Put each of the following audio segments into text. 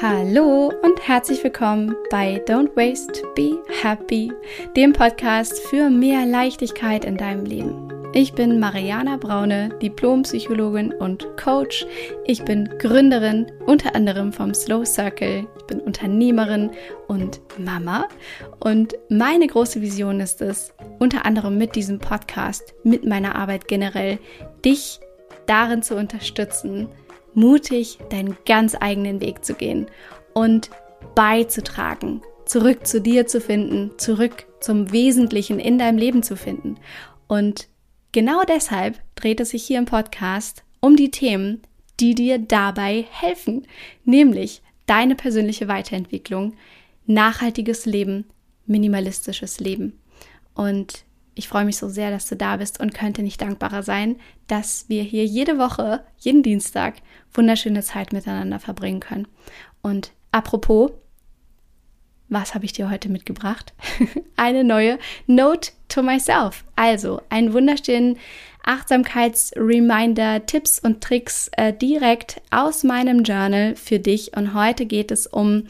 Hallo und herzlich willkommen bei Don't Waste, Be Happy, dem Podcast für mehr Leichtigkeit in deinem Leben. Ich bin Mariana Braune, Diplompsychologin und Coach. Ich bin Gründerin unter anderem vom Slow Circle. Ich bin Unternehmerin und Mama. Und meine große Vision ist es, unter anderem mit diesem Podcast, mit meiner Arbeit generell, dich darin zu unterstützen, mutig deinen ganz eigenen Weg zu gehen und beizutragen, zurück zu dir zu finden, zurück zum Wesentlichen in deinem Leben zu finden. Und genau deshalb dreht es sich hier im Podcast um die Themen, die dir dabei helfen, nämlich deine persönliche Weiterentwicklung, nachhaltiges Leben, minimalistisches Leben. Und ich freue mich so sehr, dass du da bist und könnte nicht dankbarer sein, dass wir hier jede Woche, jeden Dienstag, wunderschöne Zeit miteinander verbringen können. Und apropos, was habe ich dir heute mitgebracht? Eine neue Note to myself. Also einen wunderschönen Achtsamkeitsreminder, Tipps und Tricks äh, direkt aus meinem Journal für dich. Und heute geht es um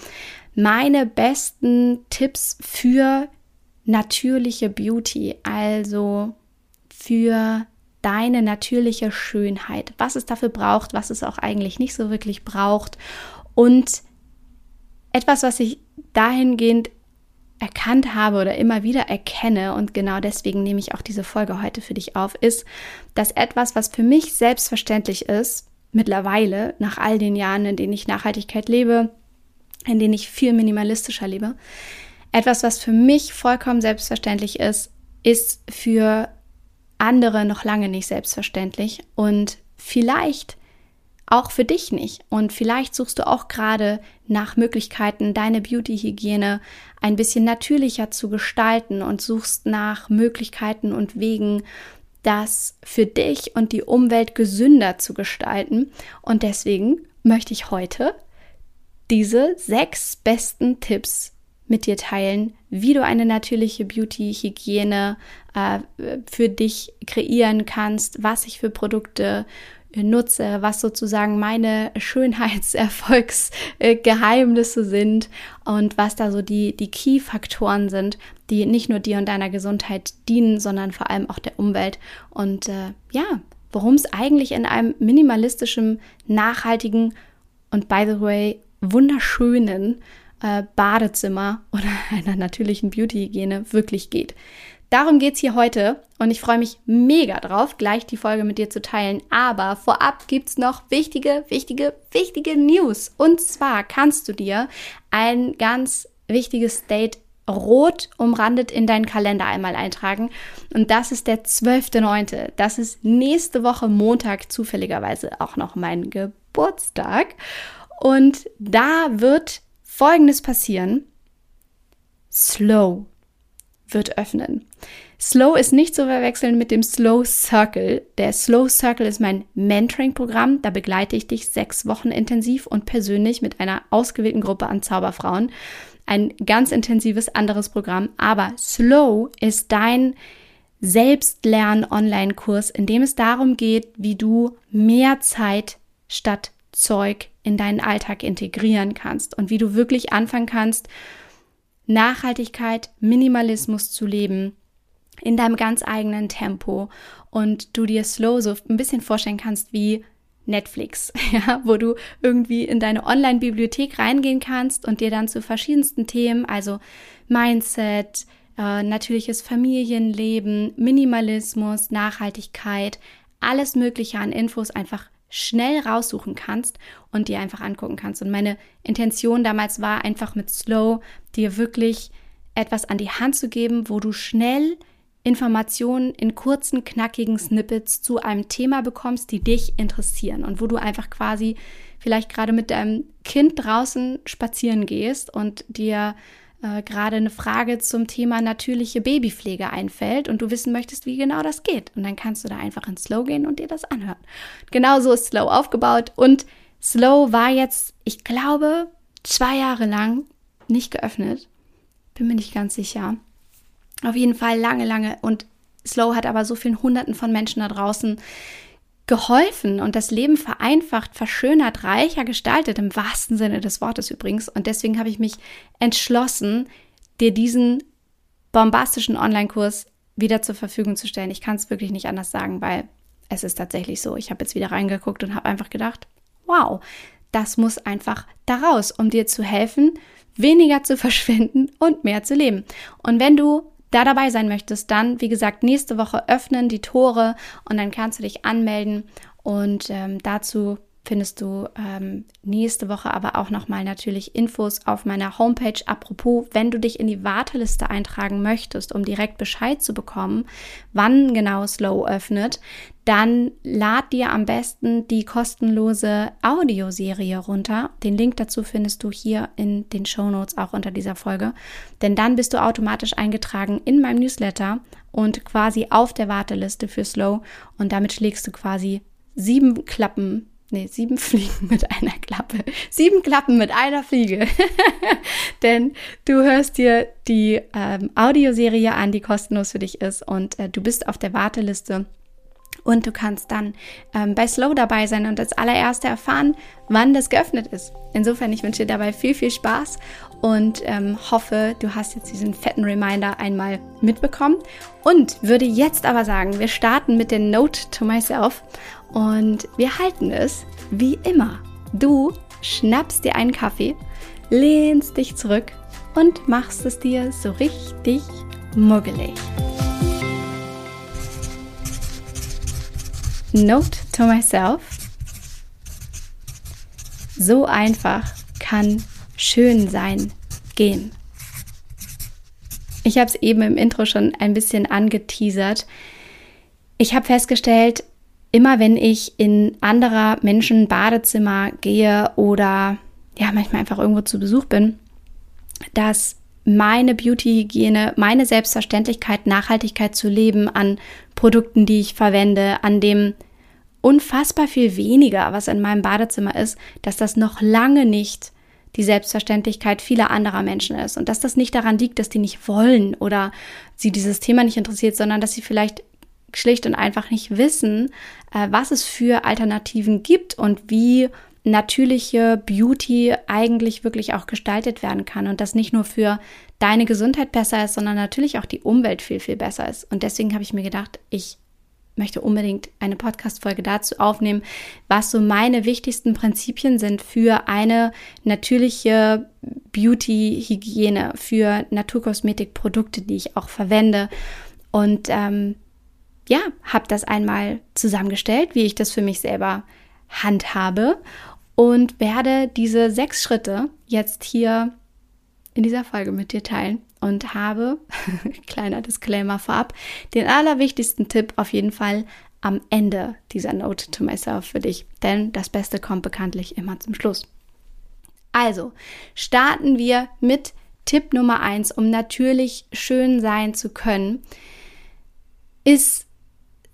meine besten Tipps für natürliche Beauty, also für deine natürliche Schönheit, was es dafür braucht, was es auch eigentlich nicht so wirklich braucht. Und etwas, was ich dahingehend erkannt habe oder immer wieder erkenne und genau deswegen nehme ich auch diese Folge heute für dich auf, ist, dass etwas, was für mich selbstverständlich ist, mittlerweile nach all den Jahren, in denen ich Nachhaltigkeit lebe, in denen ich viel minimalistischer lebe, etwas, was für mich vollkommen selbstverständlich ist, ist für andere noch lange nicht selbstverständlich und vielleicht auch für dich nicht. Und vielleicht suchst du auch gerade nach Möglichkeiten, deine Beauty-Hygiene ein bisschen natürlicher zu gestalten und suchst nach Möglichkeiten und Wegen, das für dich und die Umwelt gesünder zu gestalten. Und deswegen möchte ich heute diese sechs besten Tipps mit dir teilen, wie du eine natürliche Beauty-Hygiene äh, für dich kreieren kannst, was ich für Produkte nutze, was sozusagen meine Schönheitserfolgsgeheimnisse sind und was da so die, die Key-Faktoren sind, die nicht nur dir und deiner Gesundheit dienen, sondern vor allem auch der Umwelt. Und äh, ja, worum es eigentlich in einem minimalistischen, nachhaltigen und by the way wunderschönen äh, Badezimmer oder einer natürlichen Beauty-Hygiene wirklich geht. Darum geht es hier heute und ich freue mich mega drauf, gleich die Folge mit dir zu teilen. Aber vorab gibt es noch wichtige, wichtige, wichtige News. Und zwar kannst du dir ein ganz wichtiges Date rot umrandet in deinen Kalender einmal eintragen. Und das ist der 12.9. Das ist nächste Woche Montag, zufälligerweise auch noch mein Geburtstag. Und da wird Folgendes passieren. Slow wird öffnen. Slow ist nicht zu verwechseln mit dem Slow Circle. Der Slow Circle ist mein Mentoring-Programm. Da begleite ich dich sechs Wochen intensiv und persönlich mit einer ausgewählten Gruppe an Zauberfrauen. Ein ganz intensives anderes Programm. Aber Slow ist dein Selbstlern-Online-Kurs, in dem es darum geht, wie du mehr Zeit statt Zeug in deinen Alltag integrieren kannst und wie du wirklich anfangen kannst, Nachhaltigkeit, Minimalismus zu leben in deinem ganz eigenen Tempo und du dir slow so ein bisschen vorstellen kannst wie Netflix, ja, wo du irgendwie in deine Online-Bibliothek reingehen kannst und dir dann zu verschiedensten Themen, also Mindset, äh, natürliches Familienleben, Minimalismus, Nachhaltigkeit, alles Mögliche an Infos einfach schnell raussuchen kannst und dir einfach angucken kannst. Und meine Intention damals war einfach mit Slow dir wirklich etwas an die Hand zu geben, wo du schnell Informationen in kurzen, knackigen Snippets zu einem Thema bekommst, die dich interessieren und wo du einfach quasi vielleicht gerade mit deinem Kind draußen spazieren gehst und dir äh, gerade eine Frage zum Thema natürliche Babypflege einfällt und du wissen möchtest, wie genau das geht. Und dann kannst du da einfach in Slow gehen und dir das anhören. Genau so ist Slow aufgebaut und Slow war jetzt, ich glaube, zwei Jahre lang nicht geöffnet. Bin mir nicht ganz sicher. Auf jeden Fall lange, lange. Und Slow hat aber so vielen Hunderten von Menschen da draußen geholfen und das Leben vereinfacht, verschönert, reicher gestaltet, im wahrsten Sinne des Wortes übrigens. Und deswegen habe ich mich entschlossen, dir diesen bombastischen Online-Kurs wieder zur Verfügung zu stellen. Ich kann es wirklich nicht anders sagen, weil es ist tatsächlich so. Ich habe jetzt wieder reingeguckt und habe einfach gedacht, wow, das muss einfach daraus, um dir zu helfen, weniger zu verschwinden und mehr zu leben. Und wenn du da dabei sein möchtest, dann, wie gesagt, nächste Woche öffnen die Tore und dann kannst du dich anmelden und ähm, dazu findest du ähm, nächste Woche aber auch nochmal natürlich Infos auf meiner Homepage. Apropos, wenn du dich in die Warteliste eintragen möchtest, um direkt Bescheid zu bekommen, wann genau Slow öffnet, dann lad dir am besten die kostenlose Audioserie runter. Den Link dazu findest du hier in den Show Notes auch unter dieser Folge. Denn dann bist du automatisch eingetragen in meinem Newsletter und quasi auf der Warteliste für Slow. Und damit schlägst du quasi sieben Klappen Nee, sieben Fliegen mit einer Klappe. Sieben Klappen mit einer Fliege. Denn du hörst dir die ähm, Audioserie an, die kostenlos für dich ist und äh, du bist auf der Warteliste und du kannst dann ähm, bei Slow dabei sein und als allererste erfahren, wann das geöffnet ist. Insofern, ich wünsche dir dabei viel, viel Spaß und ähm, hoffe, du hast jetzt diesen fetten Reminder einmal mitbekommen. Und würde jetzt aber sagen, wir starten mit der Note to Myself und wir halten es wie immer. Du schnappst dir einen Kaffee, lehnst dich zurück und machst es dir so richtig muggelig. Note to myself. So einfach kann schön sein gehen. Ich habe es eben im Intro schon ein bisschen angeteasert. Ich habe festgestellt, immer wenn ich in anderer Menschen Badezimmer gehe oder ja, manchmal einfach irgendwo zu Besuch bin, dass meine Beauty-Hygiene, meine Selbstverständlichkeit, Nachhaltigkeit zu leben an Produkten, die ich verwende, an dem unfassbar viel weniger, was in meinem Badezimmer ist, dass das noch lange nicht die Selbstverständlichkeit vieler anderer Menschen ist. Und dass das nicht daran liegt, dass die nicht wollen oder sie dieses Thema nicht interessiert, sondern dass sie vielleicht schlicht und einfach nicht wissen, äh, was es für Alternativen gibt und wie natürliche Beauty eigentlich wirklich auch gestaltet werden kann und das nicht nur für deine Gesundheit besser ist, sondern natürlich auch die Umwelt viel, viel besser ist. Und deswegen habe ich mir gedacht, ich möchte unbedingt eine Podcast-Folge dazu aufnehmen, was so meine wichtigsten Prinzipien sind für eine natürliche Beauty-Hygiene, für Naturkosmetikprodukte, die ich auch verwende. Und ähm, ja, habe das einmal zusammengestellt, wie ich das für mich selber handhabe und werde diese sechs Schritte jetzt hier in dieser Folge mit dir teilen und habe, kleiner Disclaimer vorab, den allerwichtigsten Tipp auf jeden Fall am Ende dieser Note to myself für dich, denn das Beste kommt bekanntlich immer zum Schluss. Also, starten wir mit Tipp Nummer eins, um natürlich schön sein zu können, ist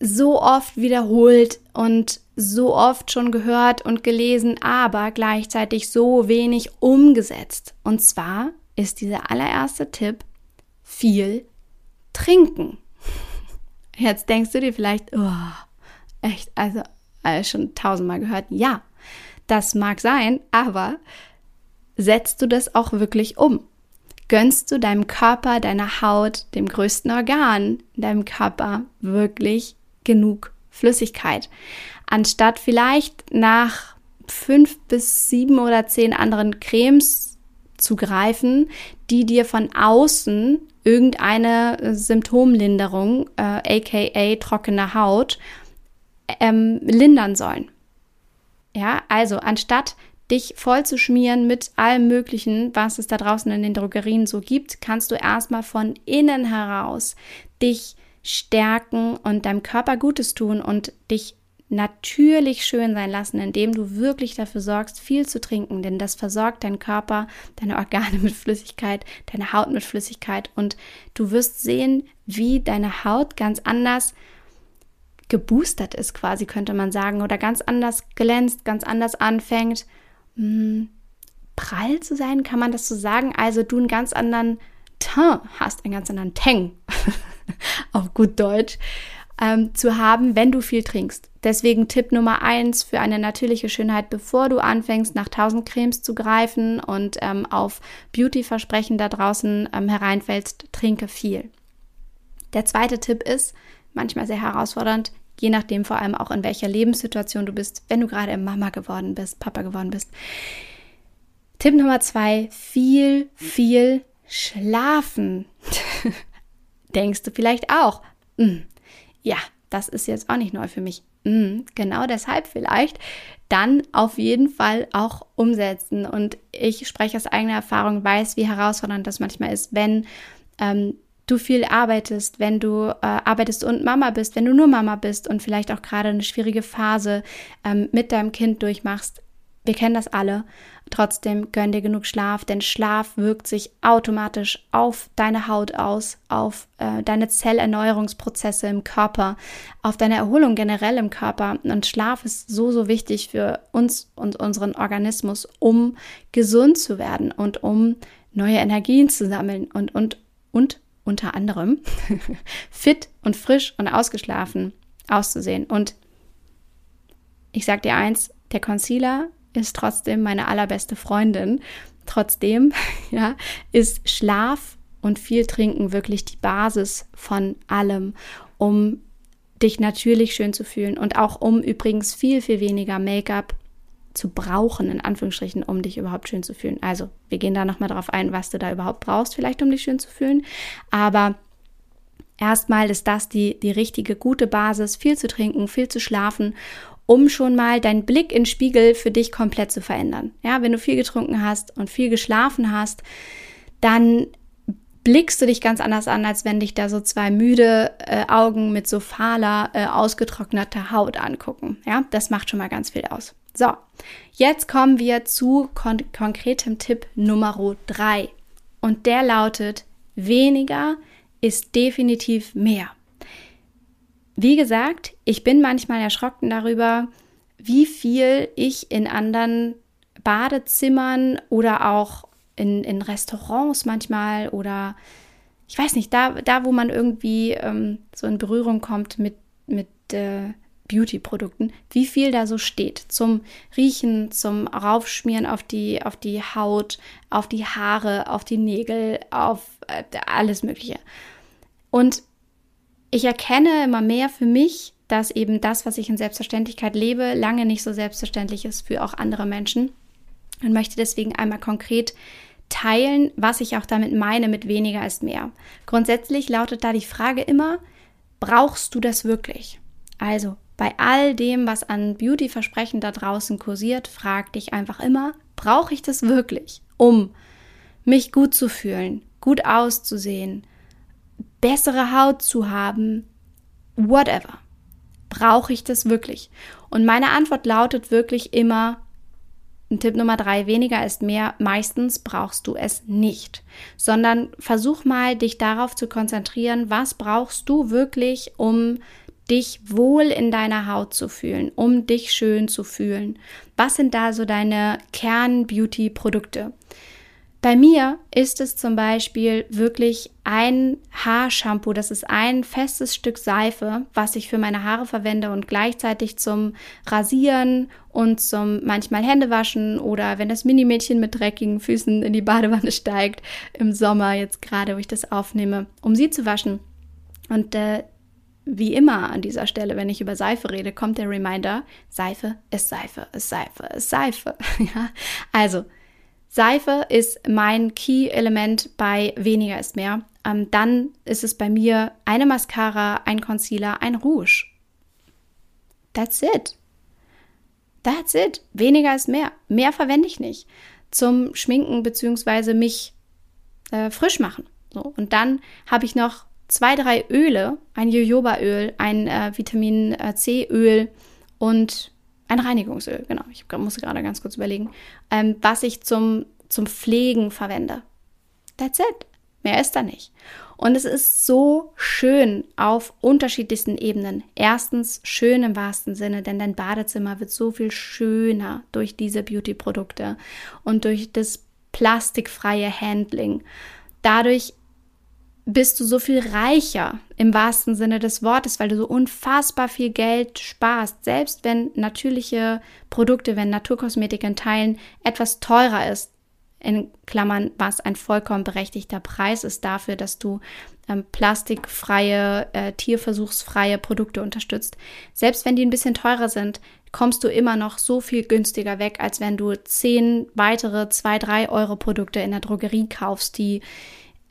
so oft wiederholt und so oft schon gehört und gelesen, aber gleichzeitig so wenig umgesetzt. Und zwar ist dieser allererste Tipp viel trinken. Jetzt denkst du dir vielleicht, oh, echt, also, also schon tausendmal gehört. Ja, das mag sein, aber setzt du das auch wirklich um? Gönnst du deinem Körper, deiner Haut, dem größten Organ in deinem Körper wirklich genug Flüssigkeit. Anstatt vielleicht nach fünf bis sieben oder zehn anderen Cremes zu greifen, die dir von außen irgendeine Symptomlinderung, äh, aka trockene Haut, ähm, lindern sollen. Ja, also anstatt dich voll zu schmieren mit allem Möglichen, was es da draußen in den Drogerien so gibt, kannst du erstmal von innen heraus dich stärken und deinem Körper Gutes tun und dich natürlich schön sein lassen, indem du wirklich dafür sorgst, viel zu trinken, denn das versorgt deinen Körper, deine Organe mit Flüssigkeit, deine Haut mit Flüssigkeit und du wirst sehen, wie deine Haut ganz anders geboostert ist, quasi könnte man sagen, oder ganz anders glänzt, ganz anders anfängt, hm, prall zu sein, kann man das so sagen? Also du einen ganz anderen Teint hast, einen ganz anderen Tang. auf gut Deutsch. ähm, zu haben, wenn du viel trinkst. Deswegen Tipp Nummer eins für eine natürliche Schönheit, bevor du anfängst, nach tausend Cremes zu greifen und ähm, auf Beauty-Versprechen da draußen ähm, hereinfällst, trinke viel. Der zweite Tipp ist, manchmal sehr herausfordernd, je nachdem vor allem auch in welcher Lebenssituation du bist, wenn du gerade Mama geworden bist, Papa geworden bist. Tipp Nummer zwei, viel, viel schlafen. Denkst du vielleicht auch? Hm, ja, das ist jetzt auch nicht neu für mich. Hm, genau deshalb vielleicht dann auf jeden Fall auch umsetzen. Und ich spreche aus eigener Erfahrung, weiß, wie herausfordernd das manchmal ist, wenn ähm, du viel arbeitest, wenn du äh, arbeitest und Mama bist, wenn du nur Mama bist und vielleicht auch gerade eine schwierige Phase ähm, mit deinem Kind durchmachst. Wir kennen das alle. Trotzdem gönn dir genug Schlaf, denn Schlaf wirkt sich automatisch auf deine Haut aus, auf äh, deine Zellerneuerungsprozesse im Körper, auf deine Erholung generell im Körper. Und Schlaf ist so, so wichtig für uns und unseren Organismus, um gesund zu werden und um neue Energien zu sammeln und, und, und unter anderem fit und frisch und ausgeschlafen auszusehen. Und ich sag dir eins, der Concealer ist trotzdem meine allerbeste Freundin. Trotzdem, ja, ist Schlaf und viel Trinken wirklich die Basis von allem, um dich natürlich schön zu fühlen und auch um übrigens viel, viel weniger Make-up zu brauchen, in Anführungsstrichen, um dich überhaupt schön zu fühlen. Also, wir gehen da nochmal drauf ein, was du da überhaupt brauchst, vielleicht um dich schön zu fühlen. Aber erstmal ist das die, die richtige, gute Basis, viel zu trinken, viel zu schlafen, um schon mal deinen Blick in Spiegel für dich komplett zu verändern. Ja, wenn du viel getrunken hast und viel geschlafen hast, dann blickst du dich ganz anders an, als wenn dich da so zwei müde äh, Augen mit so fahler, äh, ausgetrockneter Haut angucken. Ja, das macht schon mal ganz viel aus. So, jetzt kommen wir zu kon konkretem Tipp Nummer drei Und der lautet, weniger ist definitiv mehr. Wie gesagt, ich bin manchmal erschrocken darüber, wie viel ich in anderen Badezimmern oder auch in, in Restaurants manchmal oder ich weiß nicht, da, da wo man irgendwie ähm, so in Berührung kommt mit, mit äh, Beauty-Produkten, wie viel da so steht zum Riechen, zum Raufschmieren auf die, auf die Haut, auf die Haare, auf die Nägel, auf äh, alles Mögliche. Und ich erkenne immer mehr für mich, dass eben das, was ich in Selbstverständlichkeit lebe, lange nicht so selbstverständlich ist für auch andere Menschen und möchte deswegen einmal konkret teilen, was ich auch damit meine mit weniger ist mehr. Grundsätzlich lautet da die Frage immer, brauchst du das wirklich? Also, bei all dem, was an Beauty-Versprechen da draußen kursiert, frag dich einfach immer, brauche ich das wirklich, um mich gut zu fühlen, gut auszusehen, bessere Haut zu haben, whatever. Brauche ich das wirklich? Und meine Antwort lautet wirklich immer, Tipp Nummer drei, weniger ist mehr. Meistens brauchst du es nicht, sondern versuch mal, dich darauf zu konzentrieren, was brauchst du wirklich, um dich wohl in deiner Haut zu fühlen, um dich schön zu fühlen. Was sind da so deine Kern-Beauty-Produkte? Bei mir ist es zum Beispiel wirklich ein Haarshampoo. Das ist ein festes Stück Seife, was ich für meine Haare verwende und gleichzeitig zum Rasieren und zum manchmal Händewaschen oder wenn das Minimädchen mit dreckigen Füßen in die Badewanne steigt, im Sommer jetzt gerade, wo ich das aufnehme, um sie zu waschen. Und äh, wie immer an dieser Stelle, wenn ich über Seife rede, kommt der Reminder, Seife ist Seife, ist Seife, ist Seife. ja? Also, Seife ist mein Key-Element bei weniger ist mehr. Ähm, dann ist es bei mir eine Mascara, ein Concealer, ein Rouge. That's it. That's it. Weniger ist mehr. Mehr verwende ich nicht zum Schminken bzw. mich äh, frisch machen. So. Und dann habe ich noch zwei, drei Öle, ein Jojobaöl, ein äh, Vitamin äh, C Öl und ein Reinigungsöl, genau. Ich muss gerade ganz kurz überlegen, ähm, was ich zum, zum Pflegen verwende. That's it. Mehr ist da nicht. Und es ist so schön auf unterschiedlichsten Ebenen. Erstens schön im wahrsten Sinne, denn dein Badezimmer wird so viel schöner durch diese Beauty-Produkte und durch das plastikfreie Handling. Dadurch bist du so viel reicher im wahrsten Sinne des Wortes, weil du so unfassbar viel Geld sparst. Selbst wenn natürliche Produkte, wenn Naturkosmetik in Teilen etwas teurer ist, in Klammern, was ein vollkommen berechtigter Preis ist dafür, dass du ähm, plastikfreie, äh, tierversuchsfreie Produkte unterstützt. Selbst wenn die ein bisschen teurer sind, kommst du immer noch so viel günstiger weg, als wenn du zehn weitere zwei, drei Euro Produkte in der Drogerie kaufst, die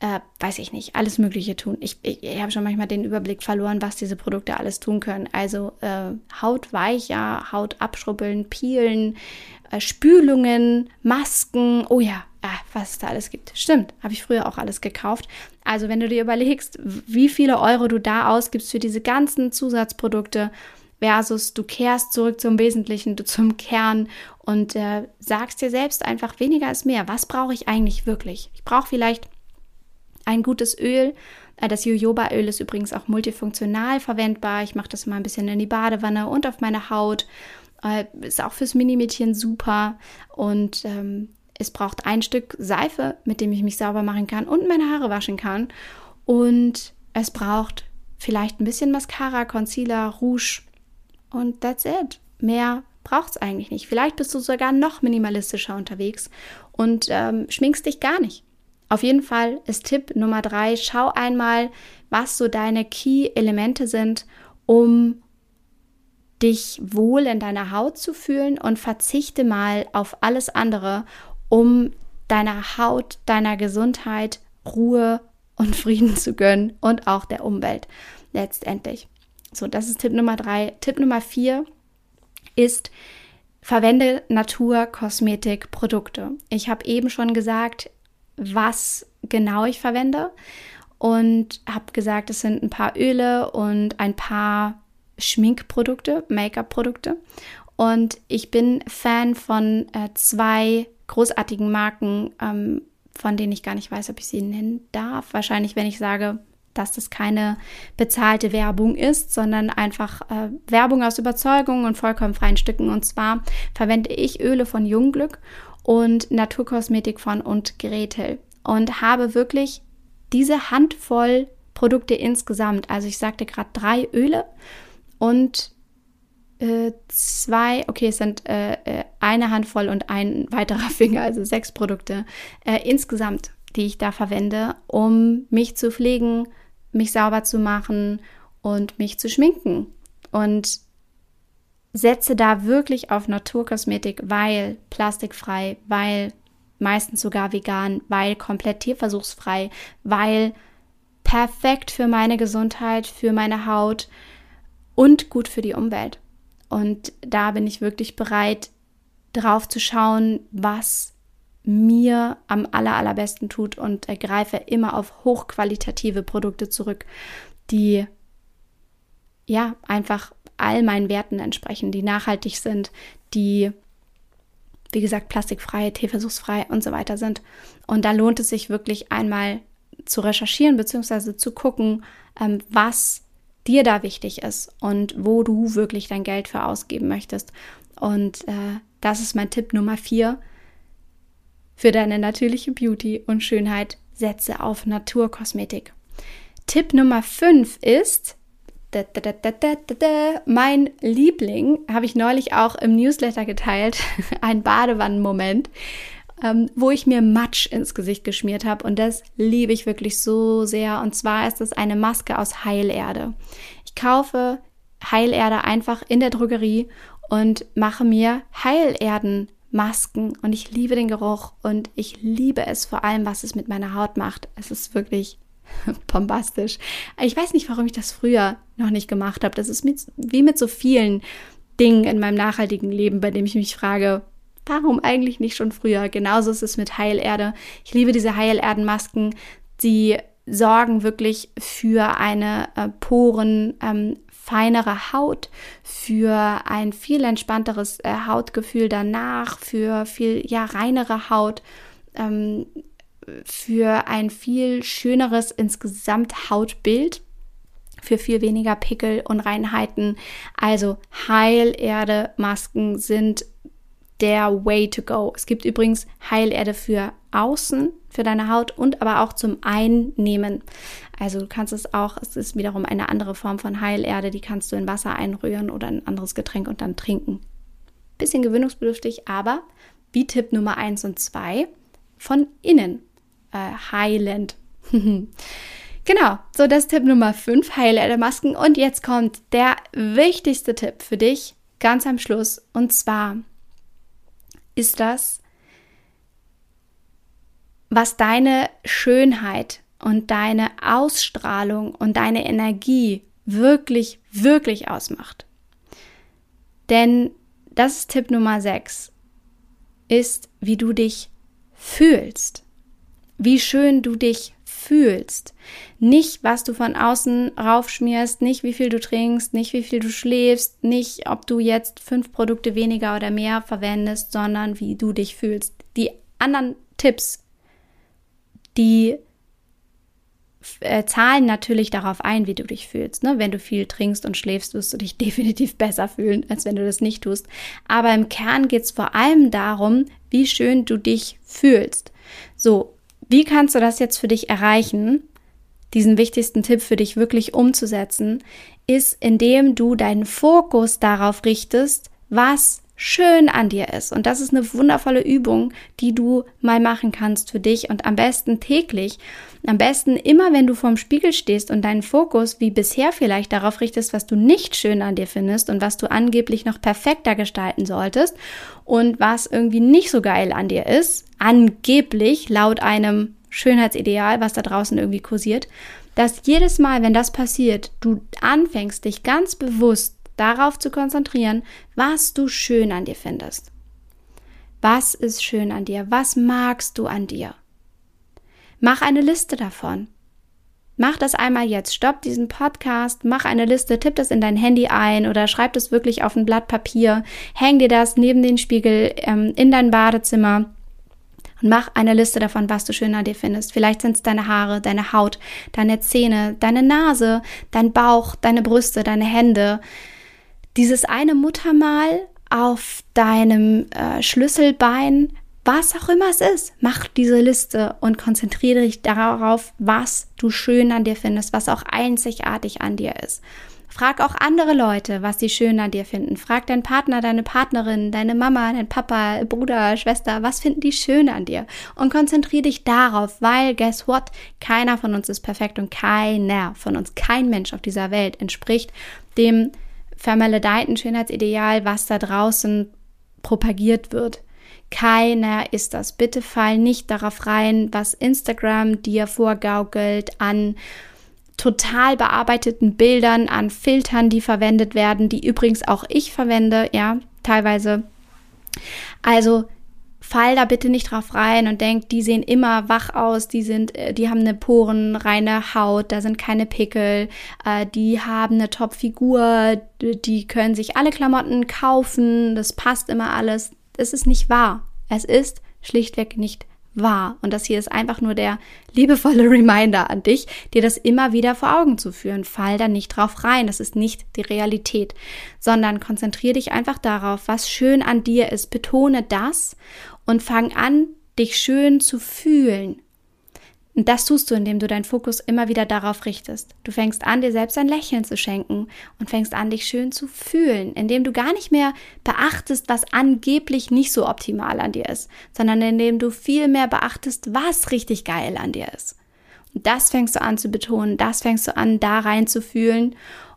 äh, weiß ich nicht, alles Mögliche tun. Ich, ich, ich habe schon manchmal den Überblick verloren, was diese Produkte alles tun können. Also äh, Haut weicher, Haut abschrubbeln, peelen, äh, Spülungen, Masken. Oh ja, ah, was es da alles gibt. Stimmt, habe ich früher auch alles gekauft. Also wenn du dir überlegst, wie viele Euro du da ausgibst für diese ganzen Zusatzprodukte, versus du kehrst zurück zum Wesentlichen, zum Kern und äh, sagst dir selbst einfach, weniger ist mehr. Was brauche ich eigentlich wirklich? Ich brauche vielleicht ein gutes Öl. Äh, das Jojobaöl ist übrigens auch multifunktional verwendbar. Ich mache das mal ein bisschen in die Badewanne und auf meine Haut. Äh, ist auch fürs Minimädchen super. Und ähm, es braucht ein Stück Seife, mit dem ich mich sauber machen kann und meine Haare waschen kann. Und es braucht vielleicht ein bisschen Mascara, Concealer, Rouge und that's it. Mehr braucht es eigentlich nicht. Vielleicht bist du sogar noch minimalistischer unterwegs und ähm, schminkst dich gar nicht. Auf jeden Fall ist Tipp Nummer drei, schau einmal, was so deine Key-Elemente sind, um dich wohl in deiner Haut zu fühlen und verzichte mal auf alles andere, um deiner Haut, deiner Gesundheit Ruhe und Frieden zu gönnen und auch der Umwelt letztendlich. So, das ist Tipp Nummer drei. Tipp Nummer vier ist, verwende Naturkosmetikprodukte. Ich habe eben schon gesagt, was genau ich verwende und habe gesagt, es sind ein paar Öle und ein paar Schminkprodukte, Make-up-Produkte. Und ich bin Fan von äh, zwei großartigen Marken, ähm, von denen ich gar nicht weiß, ob ich sie nennen darf. Wahrscheinlich, wenn ich sage, dass das keine bezahlte Werbung ist, sondern einfach äh, Werbung aus Überzeugung und vollkommen freien Stücken. Und zwar verwende ich Öle von Jungglück und Naturkosmetik von und Gretel und habe wirklich diese Handvoll Produkte insgesamt. Also ich sagte gerade drei Öle und äh, zwei, okay, es sind äh, äh, eine Handvoll und ein weiterer Finger, also sechs Produkte äh, insgesamt, die ich da verwende, um mich zu pflegen, mich sauber zu machen und mich zu schminken. Und setze da wirklich auf Naturkosmetik, weil plastikfrei, weil meistens sogar vegan, weil komplett tierversuchsfrei, weil perfekt für meine Gesundheit, für meine Haut und gut für die Umwelt. Und da bin ich wirklich bereit, drauf zu schauen, was mir am aller, allerbesten tut und greife immer auf hochqualitative Produkte zurück, die ja einfach all meinen Werten entsprechen, die nachhaltig sind, die wie gesagt plastikfrei, tierversuchsfrei und so weiter sind. Und da lohnt es sich wirklich einmal zu recherchieren bzw. zu gucken, ähm, was dir da wichtig ist und wo du wirklich dein Geld für ausgeben möchtest. Und äh, das ist mein Tipp Nummer vier für deine natürliche Beauty und Schönheit. Setze auf Naturkosmetik. Tipp Nummer fünf ist, mein Liebling habe ich neulich auch im Newsletter geteilt, ein Badewannenmoment, ähm, wo ich mir Matsch ins Gesicht geschmiert habe. Und das liebe ich wirklich so sehr. Und zwar ist es eine Maske aus Heilerde. Ich kaufe Heilerde einfach in der Drogerie und mache mir Heilerdenmasken und ich liebe den Geruch und ich liebe es vor allem, was es mit meiner Haut macht. Es ist wirklich bombastisch. Ich weiß nicht, warum ich das früher noch nicht gemacht habe. Das ist mit, wie mit so vielen Dingen in meinem nachhaltigen Leben, bei dem ich mich frage, warum eigentlich nicht schon früher? Genauso ist es mit Heilerde. Ich liebe diese Heilerdenmasken. Sie sorgen wirklich für eine äh, Poren, ähm, feinere Haut, für ein viel entspannteres äh, Hautgefühl danach, für viel ja reinere Haut. Ähm, für ein viel schöneres insgesamt Hautbild, für viel weniger Pickel, Unreinheiten. Also Heilerde-Masken sind der Way to go. Es gibt übrigens Heilerde für außen, für deine Haut und aber auch zum Einnehmen. Also du kannst es auch, es ist wiederum eine andere Form von Heilerde, die kannst du in Wasser einrühren oder ein anderes Getränk und dann trinken. Bisschen gewöhnungsbedürftig, aber wie Tipp Nummer 1 und 2 von innen äh, heilend. genau, so das Tipp Nummer 5, Masken. Und jetzt kommt der wichtigste Tipp für dich ganz am Schluss. Und zwar ist das, was deine Schönheit und deine Ausstrahlung und deine Energie wirklich, wirklich ausmacht. Denn das ist Tipp Nummer 6, ist, wie du dich fühlst. Wie schön du dich fühlst. Nicht, was du von außen raufschmierst, nicht wie viel du trinkst, nicht wie viel du schläfst, nicht, ob du jetzt fünf Produkte weniger oder mehr verwendest, sondern wie du dich fühlst. Die anderen Tipps, die äh, zahlen natürlich darauf ein, wie du dich fühlst. Ne? Wenn du viel trinkst und schläfst, wirst du dich definitiv besser fühlen, als wenn du das nicht tust. Aber im Kern geht es vor allem darum, wie schön du dich fühlst. So, wie kannst du das jetzt für dich erreichen? Diesen wichtigsten Tipp für dich wirklich umzusetzen, ist, indem du deinen Fokus darauf richtest, was schön an dir ist. Und das ist eine wundervolle Übung, die du mal machen kannst für dich und am besten täglich. Am besten immer, wenn du vorm Spiegel stehst und deinen Fokus wie bisher vielleicht darauf richtest, was du nicht schön an dir findest und was du angeblich noch perfekter gestalten solltest und was irgendwie nicht so geil an dir ist, angeblich laut einem Schönheitsideal, was da draußen irgendwie kursiert, dass jedes Mal, wenn das passiert, du anfängst, dich ganz bewusst darauf zu konzentrieren, was du schön an dir findest. Was ist schön an dir? Was magst du an dir? Mach eine Liste davon. Mach das einmal jetzt. Stopp diesen Podcast, mach eine Liste, tipp das in dein Handy ein oder schreib das wirklich auf ein Blatt Papier, häng dir das neben den Spiegel ähm, in dein Badezimmer und mach eine Liste davon, was du schön an dir findest. Vielleicht sind es deine Haare, deine Haut, deine Zähne, deine Nase, dein Bauch, deine Brüste, deine Hände, dieses eine Muttermal auf deinem äh, Schlüsselbein, was auch immer es ist, mach diese Liste und konzentriere dich darauf, was du schön an dir findest, was auch einzigartig an dir ist. Frag auch andere Leute, was sie schön an dir finden. Frag deinen Partner, deine Partnerin, deine Mama, dein Papa, Bruder, Schwester, was finden die schön an dir? Und konzentriere dich darauf, weil guess what? Keiner von uns ist perfekt und keiner von uns, kein Mensch auf dieser Welt entspricht dem vermaledeiten Schönheitsideal, was da draußen propagiert wird. Keiner ist das. Bitte fall nicht darauf rein, was Instagram dir vorgaukelt an total bearbeiteten Bildern, an Filtern, die verwendet werden, die übrigens auch ich verwende, ja, teilweise. Also fall da bitte nicht drauf rein und denk, die sehen immer wach aus, die sind, äh, die haben eine porenreine Haut, da sind keine Pickel, äh, die haben eine Top-Figur, die können sich alle Klamotten kaufen, das passt immer alles. Es ist nicht wahr. Es ist schlichtweg nicht wahr. Und das hier ist einfach nur der liebevolle Reminder an dich, dir das immer wieder vor Augen zu führen. Fall da nicht drauf rein. Das ist nicht die Realität, sondern konzentriere dich einfach darauf, was schön an dir ist. Betone das und fang an, dich schön zu fühlen. Und das tust du, indem du deinen Fokus immer wieder darauf richtest. Du fängst an, dir selbst ein Lächeln zu schenken und fängst an, dich schön zu fühlen, indem du gar nicht mehr beachtest, was angeblich nicht so optimal an dir ist, sondern indem du viel mehr beachtest, was richtig geil an dir ist. Und das fängst du an zu betonen, das fängst du an, da rein zu fühlen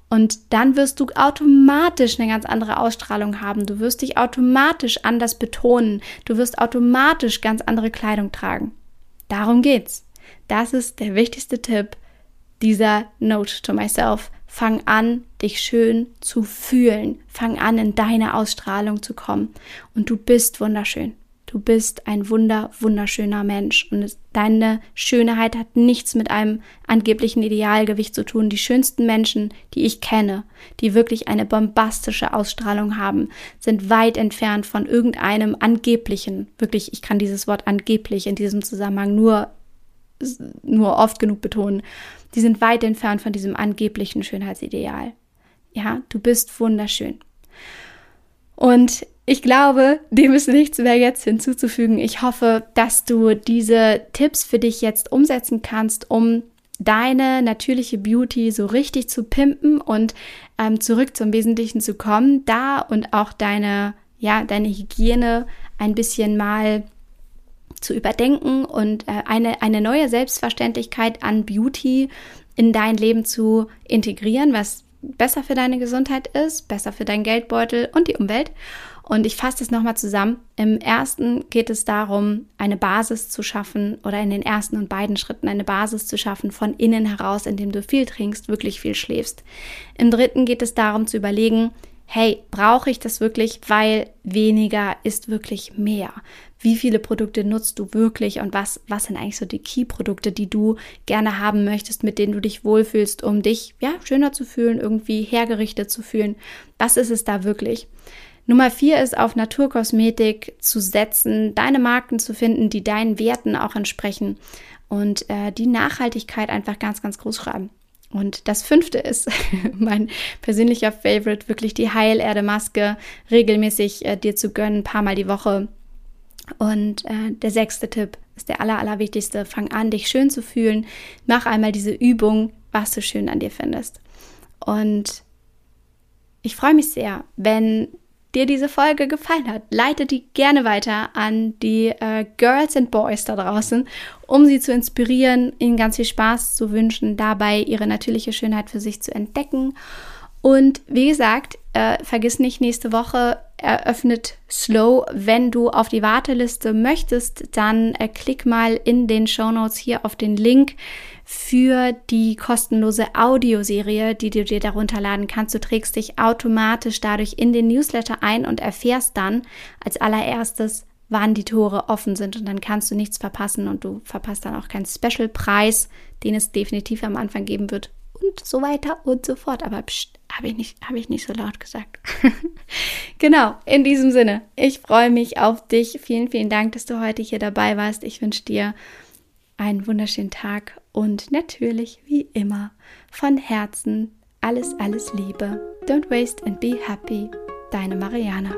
und dann wirst du automatisch eine ganz andere Ausstrahlung haben. Du wirst dich automatisch anders betonen. Du wirst automatisch ganz andere Kleidung tragen. Darum geht's. Das ist der wichtigste Tipp dieser Note to myself. Fang an, dich schön zu fühlen. Fang an, in deine Ausstrahlung zu kommen. Und du bist wunderschön. Du bist ein wunder, wunderschöner Mensch und deine Schönheit hat nichts mit einem angeblichen Idealgewicht zu tun. Die schönsten Menschen, die ich kenne, die wirklich eine bombastische Ausstrahlung haben, sind weit entfernt von irgendeinem angeblichen, wirklich, ich kann dieses Wort angeblich in diesem Zusammenhang nur, nur oft genug betonen, die sind weit entfernt von diesem angeblichen Schönheitsideal. Ja, du bist wunderschön. Und ich glaube, dem ist nichts mehr jetzt hinzuzufügen. Ich hoffe, dass du diese Tipps für dich jetzt umsetzen kannst, um deine natürliche Beauty so richtig zu pimpen und ähm, zurück zum Wesentlichen zu kommen, da und auch deine, ja, deine Hygiene ein bisschen mal zu überdenken und äh, eine, eine neue Selbstverständlichkeit an Beauty in dein Leben zu integrieren, was besser für deine Gesundheit ist, besser für deinen Geldbeutel und die Umwelt. Und ich fasse das nochmal zusammen. Im ersten geht es darum, eine Basis zu schaffen oder in den ersten und beiden Schritten eine Basis zu schaffen von innen heraus, indem du viel trinkst, wirklich viel schläfst. Im dritten geht es darum zu überlegen, hey, brauche ich das wirklich, weil weniger ist wirklich mehr. Wie viele Produkte nutzt du wirklich und was, was sind eigentlich so die Key-Produkte, die du gerne haben möchtest, mit denen du dich wohlfühlst, um dich ja schöner zu fühlen, irgendwie hergerichtet zu fühlen? Was ist es da wirklich? Nummer vier ist auf Naturkosmetik zu setzen, deine Marken zu finden, die deinen Werten auch entsprechen und äh, die Nachhaltigkeit einfach ganz, ganz groß schreiben. Und das fünfte ist mein persönlicher Favorite, wirklich die Heilerde-Maske regelmäßig äh, dir zu gönnen, ein paar Mal die Woche. Und äh, der sechste Tipp ist der aller, allerwichtigste. Fang an, dich schön zu fühlen. Mach einmal diese Übung, was du schön an dir findest. Und ich freue mich sehr, wenn dir diese Folge gefallen hat, leite die gerne weiter an die äh, Girls and Boys da draußen, um sie zu inspirieren, ihnen ganz viel Spaß zu wünschen, dabei ihre natürliche Schönheit für sich zu entdecken. Und wie gesagt, äh, vergiss nicht, nächste Woche eröffnet Slow. Wenn du auf die Warteliste möchtest, dann äh, klick mal in den Show Notes hier auf den Link für die kostenlose Audioserie, die du dir darunter laden kannst. Du trägst dich automatisch dadurch in den Newsletter ein und erfährst dann als allererstes, wann die Tore offen sind und dann kannst du nichts verpassen und du verpasst dann auch keinen Special-Preis, den es definitiv am Anfang geben wird und so weiter und so fort. Aber habe ich, nicht, hab ich nicht so laut gesagt. genau, in diesem Sinne, ich freue mich auf dich. Vielen, vielen Dank, dass du heute hier dabei warst. Ich wünsche dir einen wunderschönen Tag und natürlich, wie immer, von Herzen alles, alles Liebe. Don't waste and be happy. Deine Mariana.